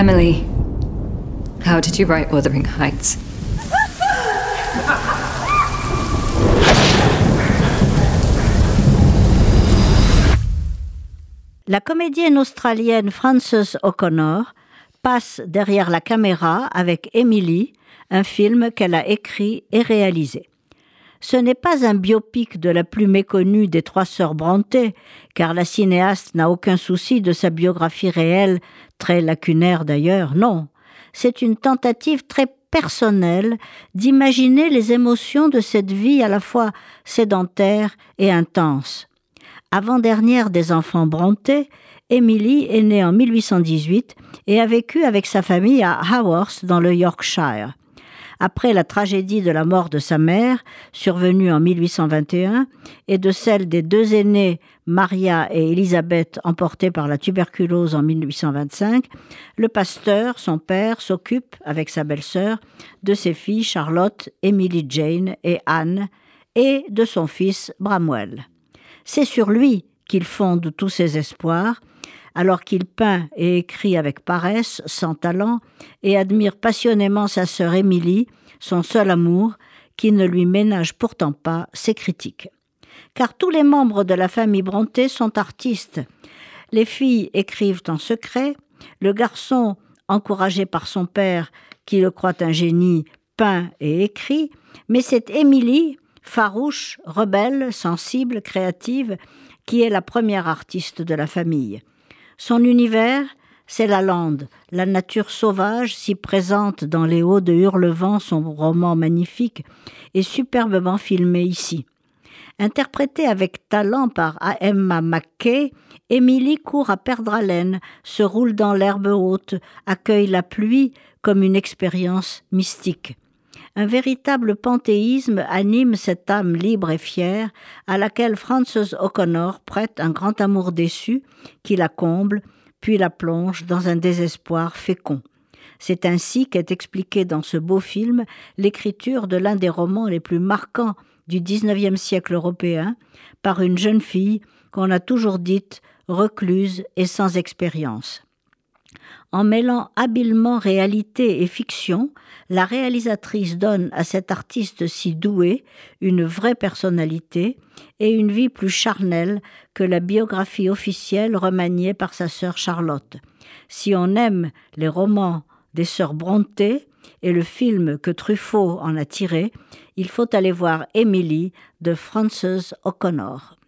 Emily, how did you write Wuthering Heights? La comédienne australienne Frances O'Connor passe derrière la caméra avec Emily, un film qu'elle a écrit et réalisé. Ce n'est pas un biopic de la plus méconnue des trois sœurs Brontë, car la cinéaste n'a aucun souci de sa biographie réelle, très lacunaire d'ailleurs, non. C'est une tentative très personnelle d'imaginer les émotions de cette vie à la fois sédentaire et intense. Avant-dernière des enfants Brontë, Emily est née en 1818 et a vécu avec sa famille à Haworth dans le Yorkshire. Après la tragédie de la mort de sa mère, survenue en 1821, et de celle des deux aînés, Maria et Elisabeth, emportées par la tuberculose en 1825, le pasteur, son père, s'occupe, avec sa belle-sœur, de ses filles Charlotte, Emily Jane et Anne, et de son fils Bramwell. C'est sur lui qu'il fonde tous ses espoirs, alors qu'il peint et écrit avec paresse, sans talent, et admire passionnément sa sœur Émilie, son seul amour, qui ne lui ménage pourtant pas ses critiques. Car tous les membres de la famille Bronté sont artistes. Les filles écrivent en secret, le garçon, encouragé par son père, qui le croit un génie, peint et écrit, mais c'est Émilie, farouche, rebelle, sensible, créative, qui est la première artiste de la famille. Son univers, c'est la lande, la nature sauvage si présente dans les hauts de Hurlevent, son roman magnifique, et superbement filmé ici. Interprétée avec talent par Emma McKay, Émilie court à perdre haleine, se roule dans l'herbe haute, accueille la pluie comme une expérience mystique. Un véritable panthéisme anime cette âme libre et fière à laquelle Frances O'Connor prête un grand amour déçu qui la comble, puis la plonge dans un désespoir fécond. C'est ainsi qu'est expliquée dans ce beau film l'écriture de l'un des romans les plus marquants du XIXe siècle européen par une jeune fille qu'on a toujours dite recluse et sans expérience. En mêlant habilement réalité et fiction, la réalisatrice donne à cet artiste si doué une vraie personnalité et une vie plus charnelle que la biographie officielle remaniée par sa sœur Charlotte. Si on aime les romans des sœurs Brontë et le film que Truffaut en a tiré, il faut aller voir Emily de Frances O'Connor.